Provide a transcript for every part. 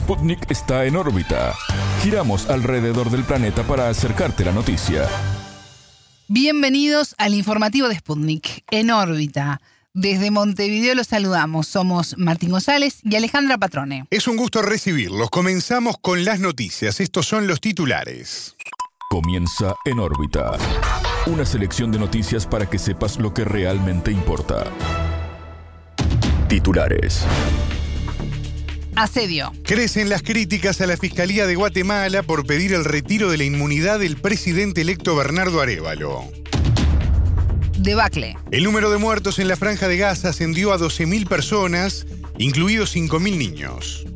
Sputnik está en órbita. Giramos alrededor del planeta para acercarte la noticia. Bienvenidos al informativo de Sputnik, en órbita. Desde Montevideo los saludamos. Somos Martín González y Alejandra Patrone. Es un gusto recibirlos. Comenzamos con las noticias. Estos son los titulares. Comienza en órbita. Una selección de noticias para que sepas lo que realmente importa. Titulares. Asedio. Crecen las críticas a la Fiscalía de Guatemala por pedir el retiro de la inmunidad del presidente electo Bernardo Arevalo. Debacle. El número de muertos en la franja de Gaza ascendió a 12.000 personas, incluidos 5.000 niños.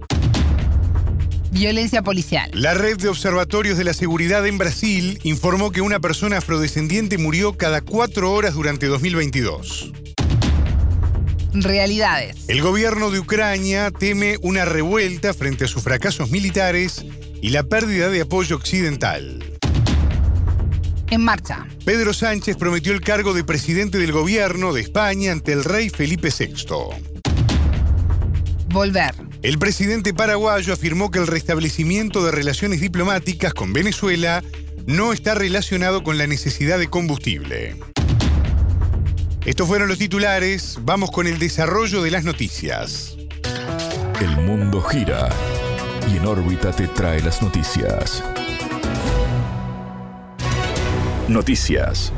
Violencia policial. La red de observatorios de la seguridad en Brasil informó que una persona afrodescendiente murió cada cuatro horas durante 2022. Realidades. El gobierno de Ucrania teme una revuelta frente a sus fracasos militares y la pérdida de apoyo occidental. En marcha. Pedro Sánchez prometió el cargo de presidente del gobierno de España ante el rey Felipe VI. Volver. El presidente paraguayo afirmó que el restablecimiento de relaciones diplomáticas con Venezuela no está relacionado con la necesidad de combustible. Estos fueron los titulares, vamos con el desarrollo de las noticias. El mundo gira y en órbita te trae las noticias. Noticias.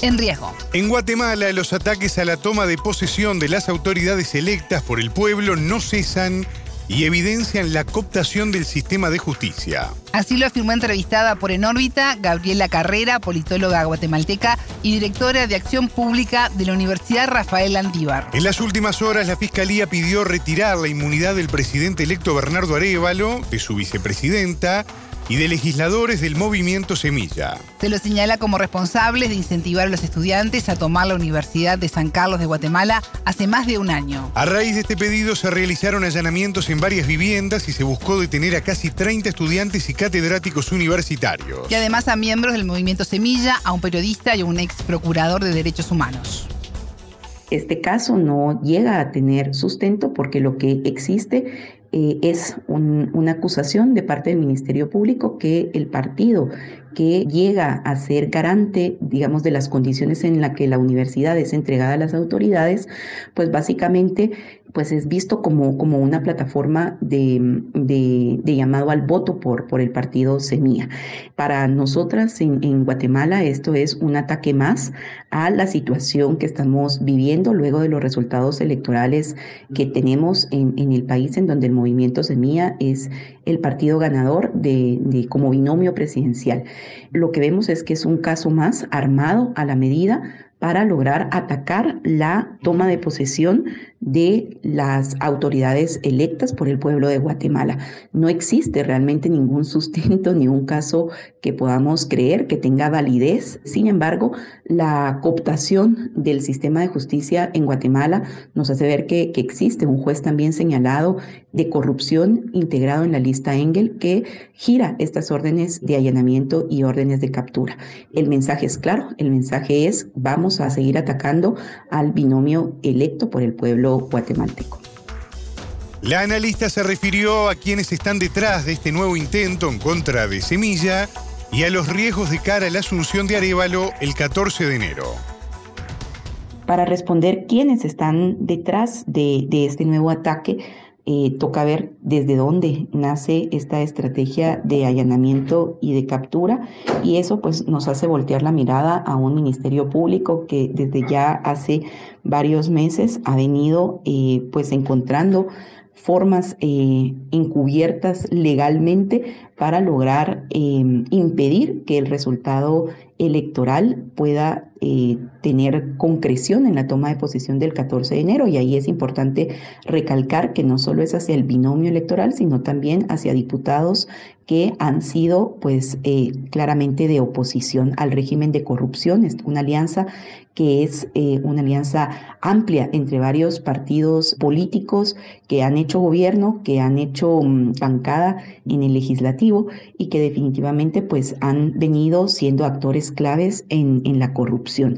En riesgo. En Guatemala, los ataques a la toma de posesión de las autoridades electas por el pueblo no cesan y evidencian la cooptación del sistema de justicia. Así lo afirmó entrevistada por En órbita Gabriela Carrera, politóloga guatemalteca y directora de Acción Pública de la Universidad Rafael Andívar. En las últimas horas, la Fiscalía pidió retirar la inmunidad del presidente electo Bernardo Arevalo, de su vicepresidenta, y de legisladores del movimiento Semilla. Se lo señala como responsables de incentivar a los estudiantes a tomar la Universidad de San Carlos de Guatemala hace más de un año. A raíz de este pedido se realizaron allanamientos en varias viviendas y se buscó detener a casi 30 estudiantes y catedráticos universitarios. Y además a miembros del movimiento Semilla, a un periodista y a un ex procurador de derechos humanos. Este caso no llega a tener sustento porque lo que existe eh, es una acusación de parte del Ministerio Público que el partido que llega a ser garante, digamos, de las condiciones en las que la universidad es entregada a las autoridades, pues básicamente pues es visto como, como una plataforma de, de, llamado al voto por, por el partido Semilla. Para nosotras en, Guatemala esto es un ataque más a la situación que estamos viviendo luego de los resultados electorales que tenemos en, en el país, en donde el movimiento Semilla es el partido ganador de, de como binomio presidencial. Lo que vemos es que es un caso más armado a la medida para lograr atacar la toma de posesión de las autoridades electas por el pueblo de Guatemala. No existe realmente ningún sustento ni un caso que podamos creer que tenga validez. Sin embargo, la cooptación del sistema de justicia en Guatemala nos hace ver que, que existe un juez también señalado de corrupción integrado en la lista Engel que gira estas órdenes de allanamiento y órdenes de captura. El mensaje es claro, el mensaje es vamos a seguir atacando al binomio electo por el pueblo guatemalteco. La analista se refirió a quienes están detrás de este nuevo intento en contra de Semilla y a los riesgos de cara a la asunción de Arevalo el 14 de enero. Para responder quiénes están detrás de, de este nuevo ataque, eh, toca ver desde dónde nace esta estrategia de allanamiento y de captura y eso pues nos hace voltear la mirada a un ministerio público que desde ya hace varios meses ha venido eh, pues encontrando formas eh, encubiertas legalmente para lograr impedir que el resultado electoral pueda eh, tener concreción en la toma de posición del 14 de enero. Y ahí es importante recalcar que no solo es hacia el binomio electoral, sino también hacia diputados que han sido pues eh, claramente de oposición al régimen de corrupción, es una alianza que es eh, una alianza amplia entre varios partidos políticos que han hecho gobierno, que han hecho mm, bancada en el legislativo y que definitivamente pues han venido siendo actores claves en, en, la corrupción.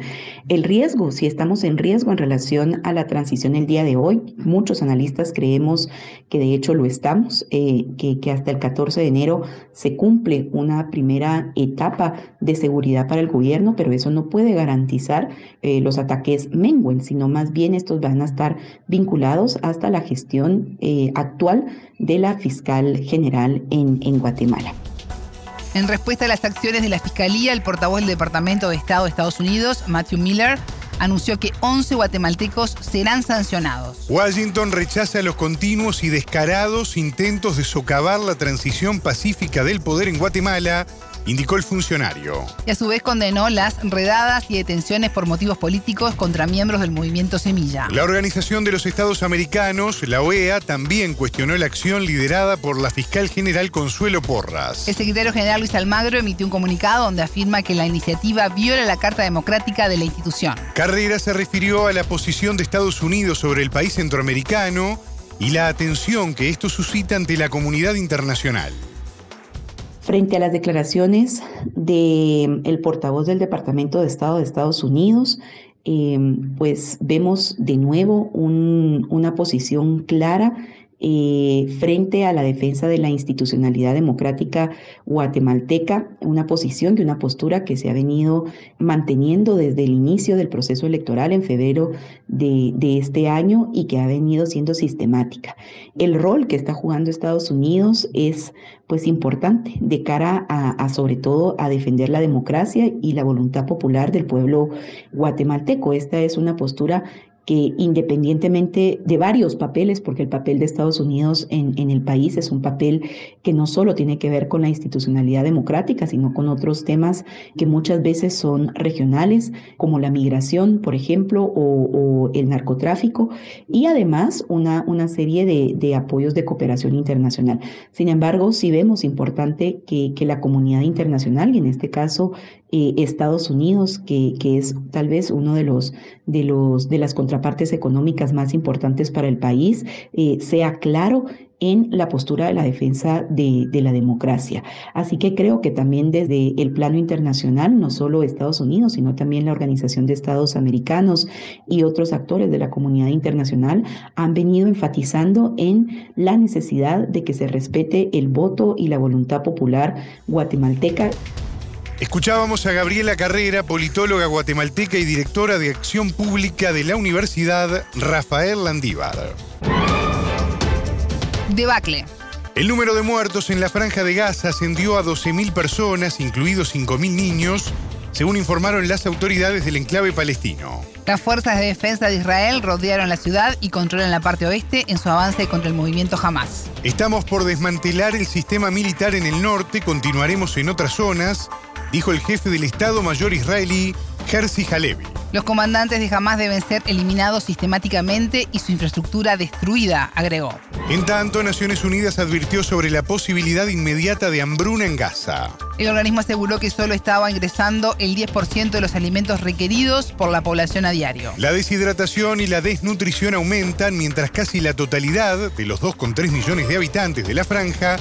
El riesgo, si estamos en riesgo en relación a la transición el día de hoy, muchos analistas creemos que de hecho lo estamos, eh, que, que hasta el 14 de enero se cumple una primera etapa de seguridad para el gobierno, pero eso no puede garantizar eh, los ataques menguen, sino más bien estos van a estar vinculados hasta la gestión eh, actual de la fiscal general en, en Guatemala. En respuesta a las acciones de la Fiscalía, el portavoz del Departamento de Estado de Estados Unidos, Matthew Miller, anunció que 11 guatemaltecos serán sancionados. Washington rechaza los continuos y descarados intentos de socavar la transición pacífica del poder en Guatemala indicó el funcionario. Y a su vez condenó las redadas y detenciones por motivos políticos contra miembros del movimiento Semilla. La Organización de los Estados Americanos, la OEA, también cuestionó la acción liderada por la fiscal general Consuelo Porras. El secretario general Luis Almagro emitió un comunicado donde afirma que la iniciativa viola la Carta Democrática de la institución. Carrera se refirió a la posición de Estados Unidos sobre el país centroamericano y la atención que esto suscita ante la comunidad internacional. Frente a las declaraciones del el portavoz del Departamento de Estado de Estados Unidos, eh, pues vemos de nuevo un, una posición clara eh, frente a la defensa de la institucionalidad democrática guatemalteca, una posición y una postura que se ha venido manteniendo desde el inicio del proceso electoral en febrero de, este año y que ha venido siendo sistemática. El rol que está jugando Estados Unidos es pues importante de cara a, a, sobre todo a defender la democracia y la voluntad popular del pueblo guatemalteco. Esta es una postura que independientemente de varios papeles, porque el papel de Estados Unidos en, en, el país es un papel que no solo tiene que ver con la institucionalidad democrática, sino con otros temas que muchas veces son regionales, como la migración, por ejemplo, o, el narcotráfico, y además una, una serie de, de, apoyos de cooperación internacional. Sin embargo, sí vemos importante que, que la comunidad internacional, y en este caso eh, Estados Unidos, que, que, es tal vez uno de los de los de las contrapartes económicas más importantes para el país, eh, sea claro en la postura de la defensa de, de, la democracia. Así que creo que también desde el plano internacional, no solo Estados Unidos, sino también la Organización de Estados Americanos y otros actores de la comunidad internacional han venido enfatizando en la necesidad de que se respete el voto y la voluntad popular guatemalteca. Escuchábamos a Gabriela Carrera, politóloga guatemalteca y directora de Acción Pública de la Universidad Rafael Landívar. Debacle. El número de muertos en la franja de Gaza ascendió a 12.000 personas, incluidos 5.000 niños, según informaron las autoridades del enclave palestino. Las fuerzas de defensa de Israel rodearon la ciudad y controlan la parte oeste en su avance contra el movimiento Hamas. Estamos por desmantelar el sistema militar en el norte, continuaremos en otras zonas, dijo el jefe del Estado Mayor israelí, Herzi Halevi. Los comandantes de Hamas deben ser eliminados sistemáticamente y su infraestructura destruida, agregó. En tanto, Naciones Unidas advirtió sobre la posibilidad inmediata de hambruna en Gaza. El organismo aseguró que solo estaba ingresando el 10% de los alimentos requeridos por la población a diario. La deshidratación y la desnutrición aumentan mientras casi la totalidad de los 2,3 millones de habitantes de la franja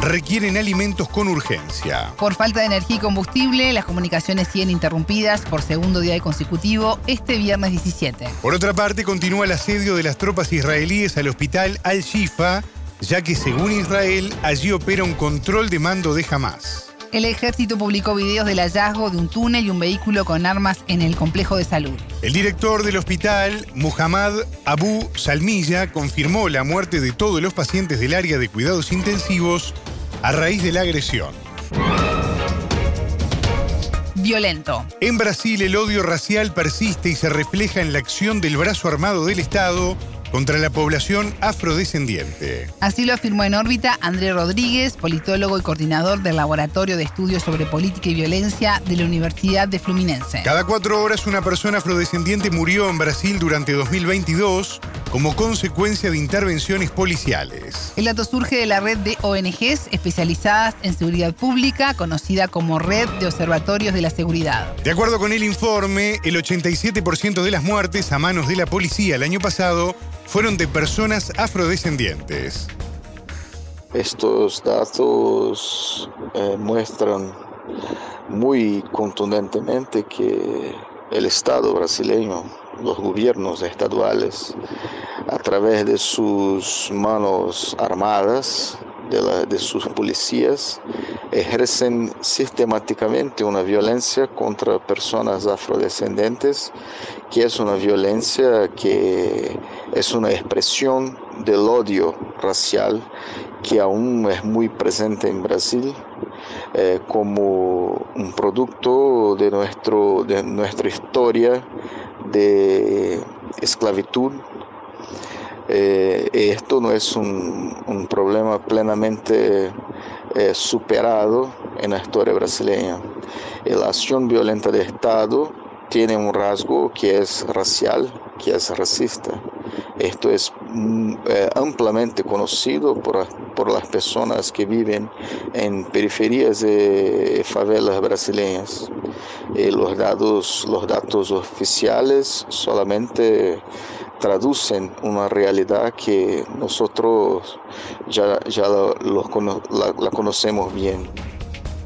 requieren alimentos con urgencia. Por falta de energía y combustible, las comunicaciones siguen interrumpidas por segundo día consecutivo este viernes 17. Por otra parte, continúa el asedio de las tropas israelíes al hospital Al-Shifa, ya que según Israel, allí opera un control de mando de Hamas. El ejército publicó videos del hallazgo de un túnel y un vehículo con armas en el complejo de salud. El director del hospital, Muhammad Abu Salmilla, confirmó la muerte de todos los pacientes del área de cuidados intensivos a raíz de la agresión. Violento. En Brasil el odio racial persiste y se refleja en la acción del brazo armado del Estado contra la población afrodescendiente. Así lo afirmó en órbita André Rodríguez, politólogo y coordinador del Laboratorio de Estudios sobre Política y Violencia de la Universidad de Fluminense. Cada cuatro horas una persona afrodescendiente murió en Brasil durante 2022 como consecuencia de intervenciones policiales. El dato surge de la red de ONGs especializadas en seguridad pública, conocida como Red de Observatorios de la Seguridad. De acuerdo con el informe, el 87% de las muertes a manos de la policía el año pasado fueron de personas afrodescendientes. Estos datos eh, muestran muy contundentemente que el Estado brasileño, los gobiernos estaduales, a través de sus manos armadas, de, sus policías, ejercen sistemáticamente una violencia contra personas afrodescendentes, que es una violencia que es una expresión del odio racial que aún es muy presente en Brasil eh, como un producto de, nuestro, de nuestra historia de esclavitud. Eh, esto no es un, problema plenamente eh, superado en la historia brasileña. La acción violenta del Estado tiene un rasgo que es racial, que es racista. Esto es mm, eh, ampliamente conocido por, por, las personas que viven en periferias de favelas brasileñas. Y los, datos, los datos oficiales solamente traducen una realidad que nosotros ya, ya la conocemos bien.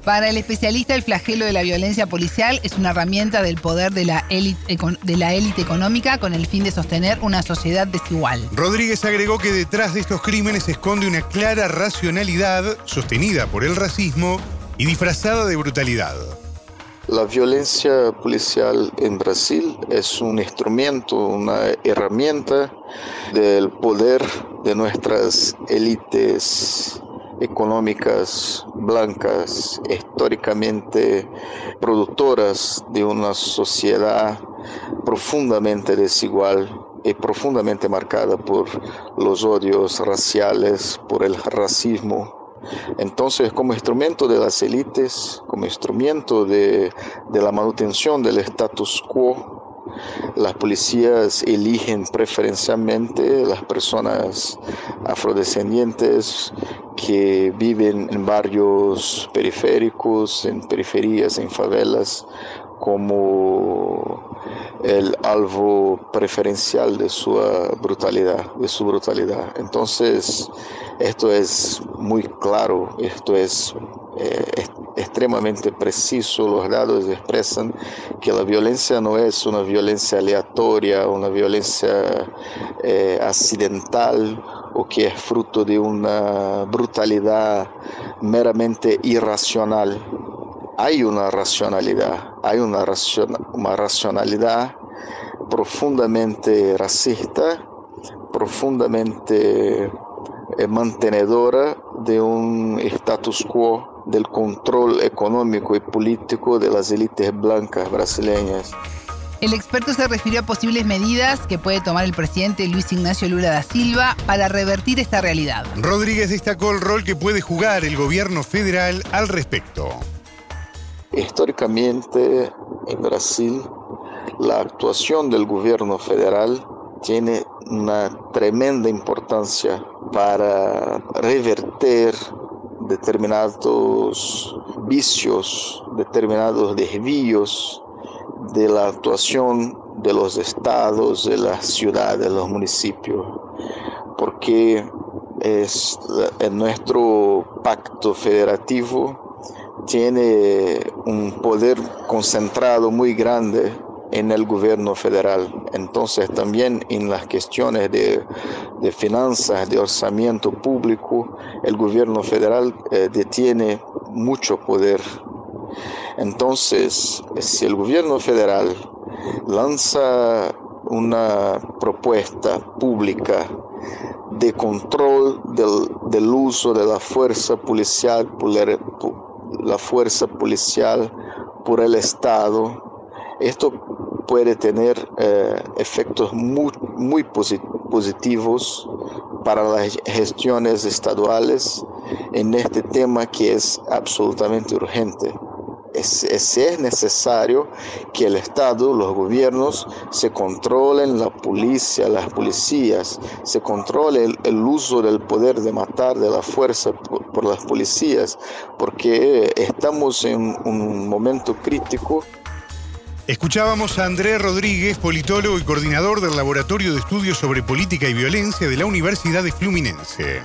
Para el especialista, el flagelo de la violencia policial es una herramienta del poder de la élite de la élite económica con el fin de sostener una sociedad desigual. Rodríguez agregó que detrás de estos crímenes se esconde una clara racionalidad sostenida por el racismo y disfrazada de brutalidad. La violencia policial en Brasil es un instrumento, una herramienta del poder de nuestras élites económicas blancas, históricamente productoras de una sociedad profundamente desigual y profundamente marcada por los odios raciales, por el racismo. Entonces, como instrumento de las élites, como instrumento de, la manutención del status quo, las policías eligen preferencialmente las personas afrodescendientes que viven en barrios periféricos, en periferias, en favelas, como el alvo preferencial de su brutalidad, de su brutalidad. Entonces, esto es muy claro, esto es eh, extremadamente preciso, los datos expresan que la violencia no es una violencia aleatoria, una violencia eh, accidental o que es fruto de una brutalidad meramente irracional. Hay una racionalidad, hay una, una racionalidad profundamente racista, profundamente eh, mantenedora de un status quo del control económico y político de las élites blancas brasileñas. El experto se refirió a posibles medidas que puede tomar el presidente Luis Ignacio Lula da Silva para revertir esta realidad. Rodríguez destacó el rol que puede jugar el gobierno federal al respecto. Históricamente en Brasil la actuación del gobierno federal tiene una tremenda importancia para reverter determinados vicios, determinados desvíos de la actuación de los estados, de las ciudades, de los municipios, porque es, en nuestro pacto federativo tiene un poder concentrado muy grande en el gobierno federal. Entonces también en las cuestiones de, de finanzas, de orçamiento público, el gobierno federal eh, detiene mucho poder. Entonces, si el gobierno federal lanza una propuesta pública de control del, del uso de la fuerza policial, la fuerza policial por el Estado, esto puede tener eh, efectos muy, muy positivos para las gestiones estaduales en este tema que es absolutamente urgente. Es, es, necesario que el Estado, los gobiernos, se controlen la policía, las policías, se controle el, uso del poder de matar, de la fuerza por, por las policías, porque estamos en un momento crítico. Escuchábamos a Andrés Rodríguez, politólogo y coordinador del Laboratorio de Estudios sobre Política y Violencia de la Universidad de Fluminense.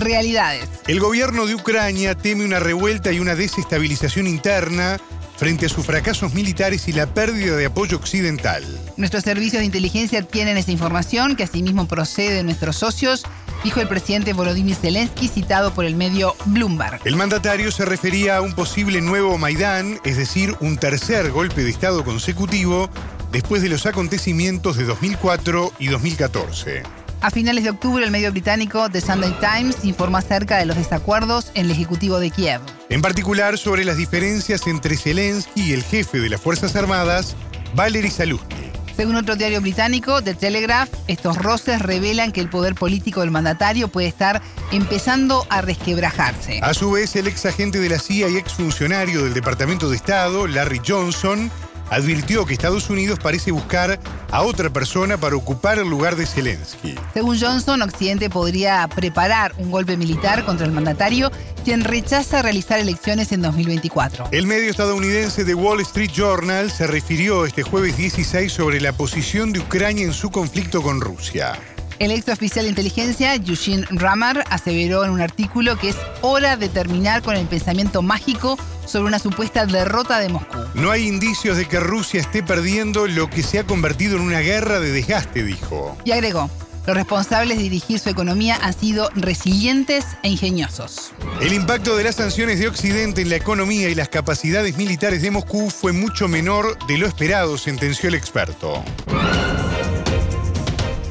Realidades. El gobierno de Ucrania teme una revuelta y una desestabilización interna frente a sus fracasos militares y la pérdida de apoyo occidental. Nuestros servicios de inteligencia tienen esa información, que asimismo procede de nuestros socios, dijo el presidente Volodymyr Zelensky, citado por el medio Bloomberg. El mandatario se refería a un posible nuevo Maidán, es decir, un tercer golpe de Estado consecutivo, después de los acontecimientos de 2004 y 2014. A finales de octubre, el medio británico The Sunday Times informó acerca de los desacuerdos en el Ejecutivo de Kiev. En particular sobre las diferencias entre Zelensky y el jefe de las Fuerzas Armadas, Valery Saluzny. Según otro diario británico, The Telegraph, estos roces revelan que el poder político del mandatario puede estar empezando a resquebrajarse. A su vez, el ex agente de la CIA y ex funcionario del Departamento de Estado, Larry Johnson, advirtió que Estados Unidos parece buscar a otra persona para ocupar el lugar de Zelensky. Según Johnson, Occidente podría preparar un golpe militar contra el mandatario, quien rechaza realizar elecciones en 2024. El medio estadounidense The Wall Street Journal se refirió este jueves 16 sobre la posición de Ucrania en su conflicto con Rusia. El ex oficial de inteligencia, Eugene Ramar, aseveró en un artículo que es hora de terminar con el pensamiento mágico sobre una supuesta derrota de Moscú. No hay indicios de que Rusia esté perdiendo lo que se ha convertido en una guerra de desgaste, dijo. Y agregó, los responsables de dirigir su economía han sido resilientes e ingeniosos. El impacto de las sanciones de Occidente en la economía y las capacidades militares de Moscú fue mucho menor de lo esperado, sentenció el experto.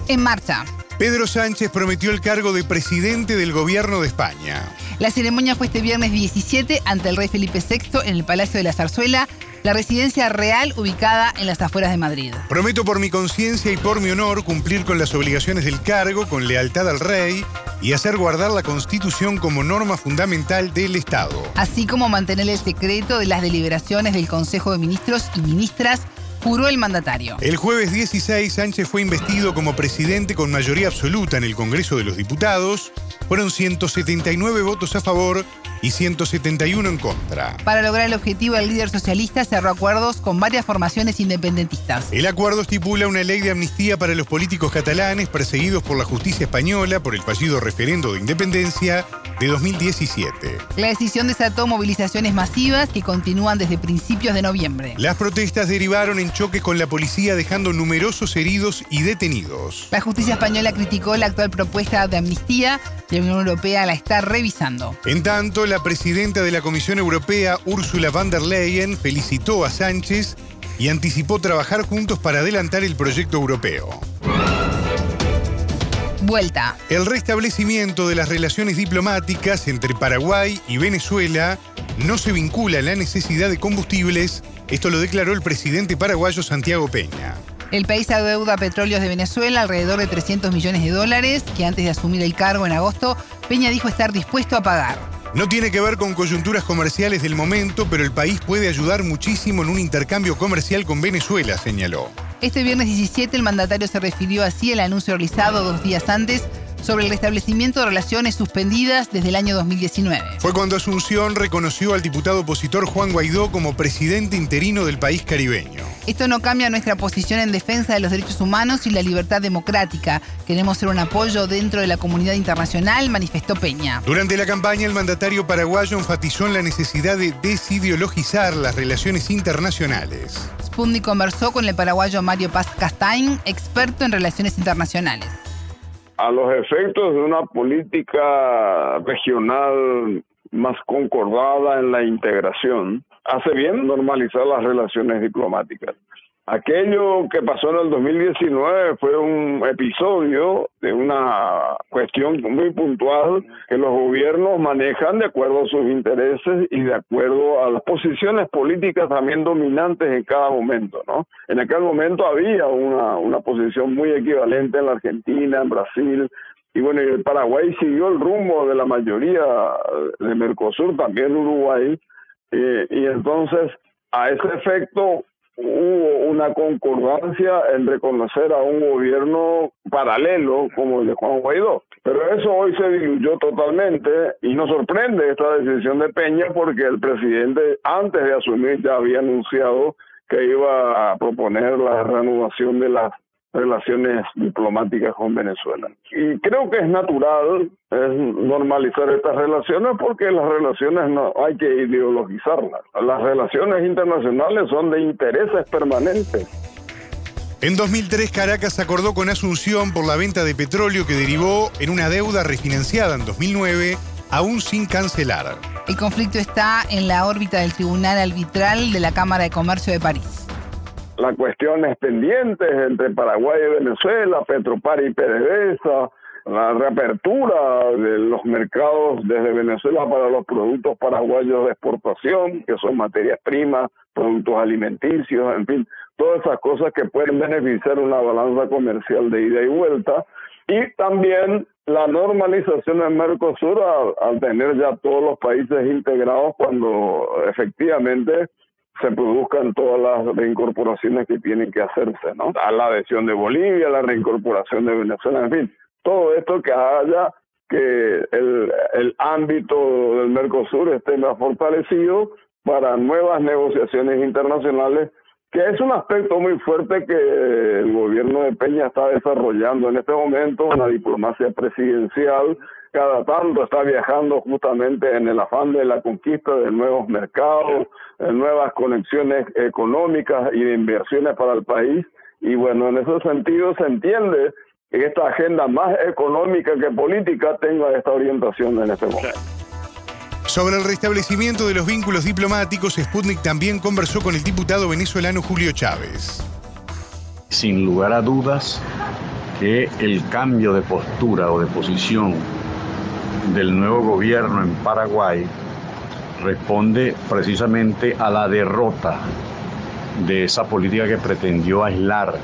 En marcha. Pedro Sánchez prometió el cargo de presidente del gobierno de España. La ceremonia fue este viernes 17 ante el rey Felipe VI en el Palacio de la Zarzuela, la residencia real ubicada en las afueras de Madrid. Prometo por mi conciencia y por mi honor cumplir con las obligaciones del cargo con lealtad al rey y hacer guardar la Constitución como norma fundamental del Estado. Así como mantener el secreto de las deliberaciones del Consejo de Ministros y Ministras juró el mandatario. El jueves 16, Sánchez fue investido como presidente con mayoría absoluta en el Congreso de los Diputados. Fueron 179 votos a favor y 171 en contra. Para lograr el objetivo, el líder socialista cerró acuerdos con varias formaciones independentistas. El acuerdo estipula una ley de amnistía para los políticos catalanes perseguidos por la justicia española por el fallido referendo de independencia de 2017. La decisión desató movilizaciones masivas que continúan desde principios de noviembre. Las protestas derivaron en choques con la policía dejando numerosos heridos y detenidos. La justicia española criticó la actual propuesta de amnistía y la Unión Europea la está revisando. En tanto, la presidenta de la Comisión Europea, Ursula von der Leyen, felicitó a Sánchez y anticipó trabajar juntos para adelantar el proyecto europeo. Vuelta. El restablecimiento de las relaciones diplomáticas entre Paraguay y Venezuela no se vincula a la necesidad de combustibles, esto lo declaró el presidente paraguayo Santiago Peña. El país adeuda a petróleos de Venezuela alrededor de 300 millones de dólares, que antes de asumir el cargo en agosto, Peña dijo estar dispuesto a pagar. No tiene que ver con coyunturas comerciales del momento, pero el país puede ayudar muchísimo en un intercambio comercial con Venezuela, señaló. Este viernes 17 el mandatario se refirió así al anuncio realizado dos días antes sobre el restablecimiento de relaciones suspendidas desde el año 2019. Fue cuando Asunción reconoció al diputado opositor Juan Guaidó como presidente interino del país caribeño. Esto no cambia nuestra posición en defensa de los derechos humanos y la libertad democrática. Queremos ser un apoyo dentro de la comunidad internacional, manifestó Peña. Durante la campaña, el mandatario paraguayo enfatizó en la necesidad de desideologizar las relaciones internacionales. Spundi conversó con el paraguayo Mario Paz Castain, experto en relaciones internacionales a los efectos de una política regional más concordada en la integración, hace bien normalizar las relaciones diplomáticas. Aquello que pasó en el 2019 fue un episodio de una cuestión muy puntual que los gobiernos manejan de acuerdo a sus intereses y de acuerdo a las posiciones políticas también dominantes en cada momento, ¿no? En aquel momento había una, una posición muy equivalente en la Argentina, en Brasil, y bueno, el Paraguay siguió el rumbo de la mayoría de Mercosur, también Uruguay, eh, y entonces a ese efecto hubo una concordancia en reconocer a un gobierno paralelo como el de Juan Guaidó. Pero eso hoy se diluyó totalmente y nos sorprende esta decisión de Peña porque el presidente antes de asumir ya había anunciado que iba a proponer la reanudación de las relaciones diplomáticas con Venezuela. Y creo que es natural es normalizar estas relaciones porque las relaciones no hay que ideologizarlas. Las relaciones internacionales son de intereses permanentes. En 2003 Caracas acordó con Asunción por la venta de petróleo que derivó en una deuda refinanciada en 2009 aún sin cancelar. El conflicto está en la órbita del Tribunal Arbitral de la Cámara de Comercio de París las cuestiones pendientes entre Paraguay y Venezuela, Petropar y PDVSA, la reapertura de los mercados desde Venezuela para los productos paraguayos de exportación, que son materias primas, productos alimenticios, en fin, todas esas cosas que pueden beneficiar una balanza comercial de ida y vuelta. Y también la normalización en Mercosur al tener ya todos los países integrados cuando efectivamente se produzcan todas las reincorporaciones que tienen que hacerse, ¿no? A la adhesión de Bolivia, la reincorporación de Venezuela, en fin, todo esto que haya que el, el ámbito del Mercosur esté más fortalecido para nuevas negociaciones internacionales, que es un aspecto muy fuerte que el gobierno de Peña está desarrollando en este momento, una diplomacia presidencial cada tanto está viajando justamente en el afán de la conquista de nuevos mercados, de nuevas conexiones económicas y de inversiones para el país. Y bueno, en ese sentido se entiende que esta agenda más económica que política tenga esta orientación en este momento. Sobre el restablecimiento de los vínculos diplomáticos, Sputnik también conversó con el diputado venezolano Julio Chávez. Sin lugar a dudas que el cambio de postura o de posición del nuevo gobierno en Paraguay responde precisamente a la derrota de esa política que pretendió aislar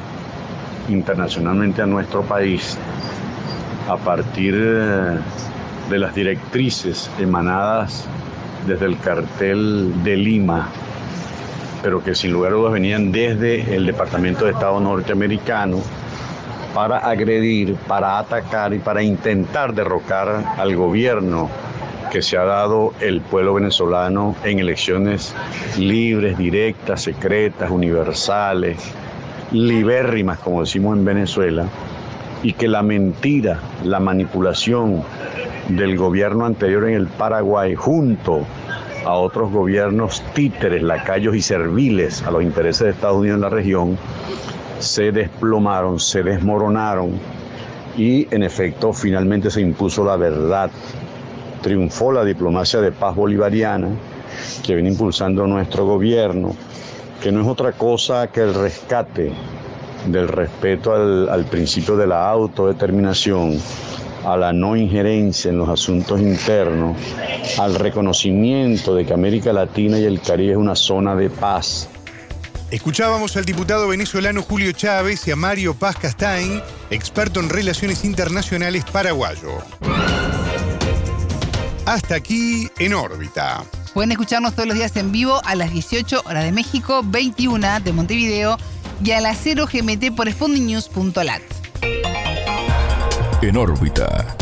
internacionalmente a nuestro país a partir de las directrices emanadas desde el cartel de Lima, pero que sin lugar a dudas venían desde el Departamento de Estado norteamericano para agredir, para atacar y para intentar derrocar al gobierno que se ha dado el pueblo venezolano en elecciones libres, directas, secretas, universales, libérrimas, como decimos en Venezuela, y que la mentira, la manipulación del gobierno anterior en el Paraguay junto a otros gobiernos títeres, lacayos y serviles a los intereses de Estados Unidos en la región, se desplomaron, se desmoronaron y en efecto finalmente se impuso la verdad. Triunfó la diplomacia de paz bolivariana que viene impulsando nuestro gobierno, que no es otra cosa que el rescate del respeto al, al principio de la autodeterminación, a la no injerencia en los asuntos internos, al reconocimiento de que América Latina y el Caribe es una zona de paz Escuchábamos al diputado venezolano Julio Chávez y a Mario Paz Castain, experto en relaciones internacionales paraguayo. Hasta aquí en órbita. Pueden escucharnos todos los días en vivo a las 18 horas de México, 21 de Montevideo y a las 0 GMT por spondingnews.lat. En órbita.